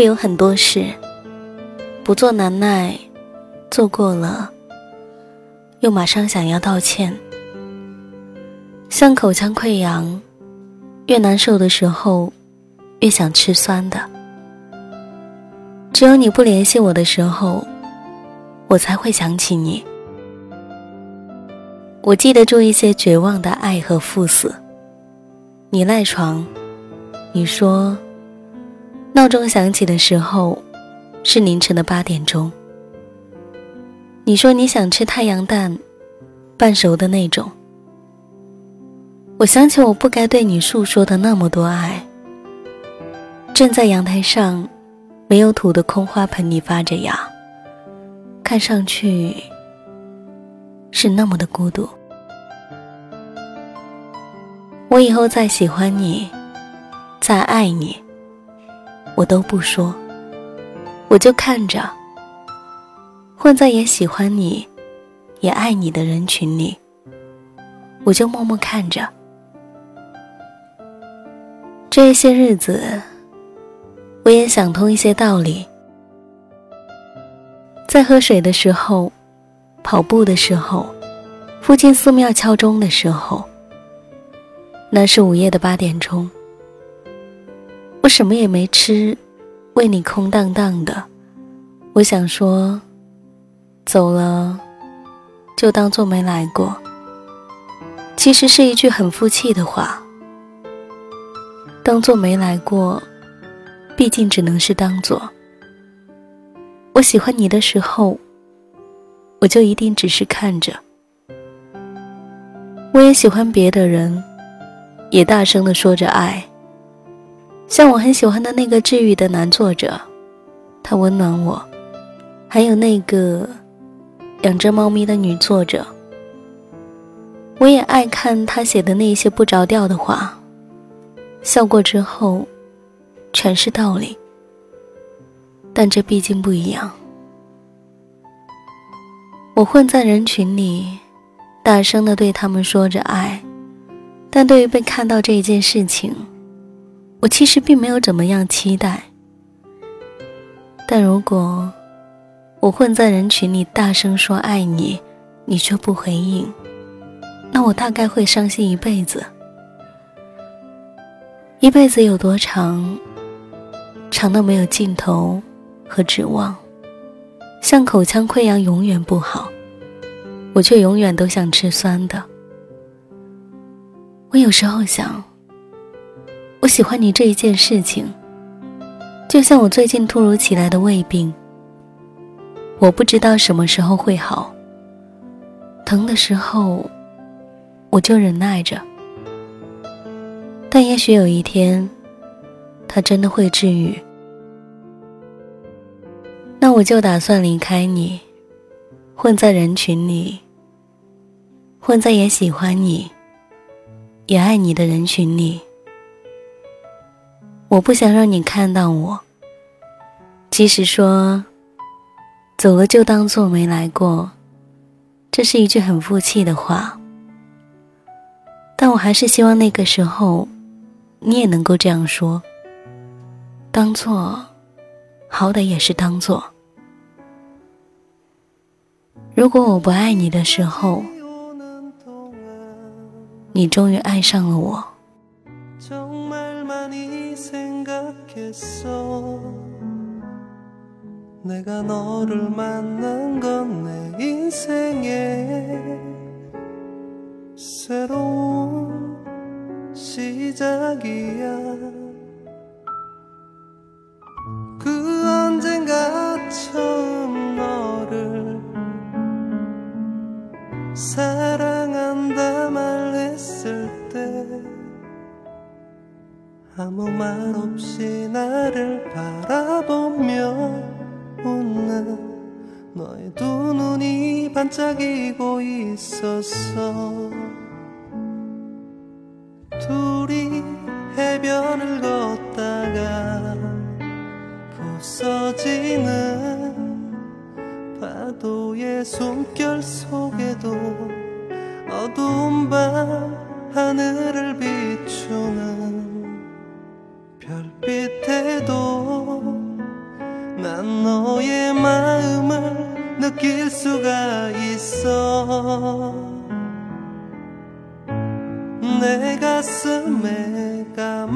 会有很多事，不做难耐，做过了，又马上想要道歉，像口腔溃疡，越难受的时候，越想吃酸的。只有你不联系我的时候，我才会想起你。我记得住一些绝望的爱和赴死。你赖床，你说，闹钟响起的时候是凌晨的八点钟。你说你想吃太阳蛋，半熟的那种。我想起我不该对你诉说的那么多爱。站在阳台上，没有土的空花盆里发着芽，看上去是那么的孤独。我以后再喜欢你，再爱你，我都不说，我就看着，混在也喜欢你，也爱你的人群里，我就默默看着。这些日子，我也想通一些道理，在喝水的时候，跑步的时候，附近寺庙敲钟的时候。那是午夜的八点钟，我什么也没吃，胃里空荡荡的。我想说，走了，就当做没来过。其实是一句很负气的话，当做没来过，毕竟只能是当做。我喜欢你的时候，我就一定只是看着。我也喜欢别的人。也大声的说着爱，像我很喜欢的那个治愈的男作者，他温暖我；还有那个养着猫咪的女作者，我也爱看他写的那些不着调的话，笑过之后全是道理，但这毕竟不一样。我混在人群里，大声的对他们说着爱。但对于被看到这一件事情，我其实并没有怎么样期待。但如果我混在人群里大声说爱你，你却不回应，那我大概会伤心一辈子。一辈子有多长？长到没有尽头和指望，像口腔溃疡永远不好，我却永远都想吃酸的。我有时候想，我喜欢你这一件事情，就像我最近突如其来的胃病，我不知道什么时候会好。疼的时候，我就忍耐着，但也许有一天，它真的会治愈，那我就打算离开你，混在人群里，混在也喜欢你。也爱你的人群里，我不想让你看到我。即使说走了就当做没来过，这是一句很负气的话，但我还是希望那个时候你也能够这样说。当做，好歹也是当做。如果我不爱你的时候。你终于爱上了我。 내가 너를 만난 건 내 인생의 새로운 시작이야. 그 언젠가 처음 너를 사랑한다 말했을 때 아무 말 없이 나를 바라보며 둘이 해변을 걷다가 부서지는 파도의 숨결 속에도 어두운 밤 하늘을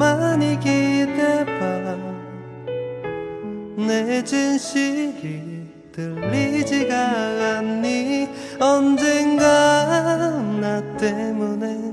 가만히 기대봐. 내 진실이 들리지가 않니? 언젠가 나 때문에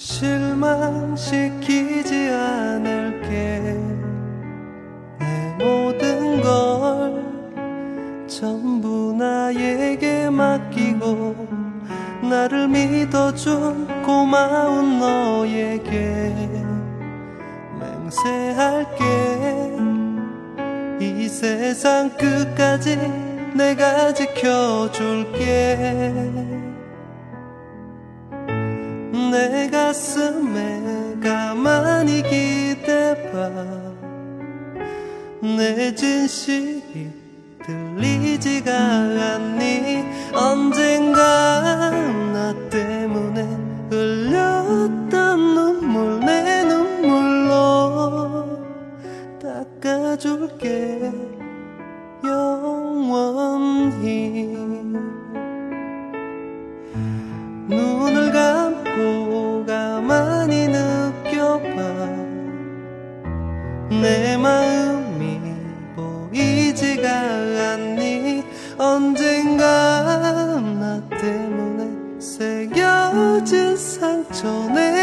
실망시키지 않을게. 내 모든 걸 전부 나에게 맡기고 나를 믿어준 고마운 너에게 맹세할게. 이 세상 끝까지 내가 지켜줄게 내 가슴에 가만히 기대봐. 내 진실이 들리지가 않니? 언젠가 나 내 마음이 보이지가 않니? 언젠가 나 때문에 새겨진 상처 내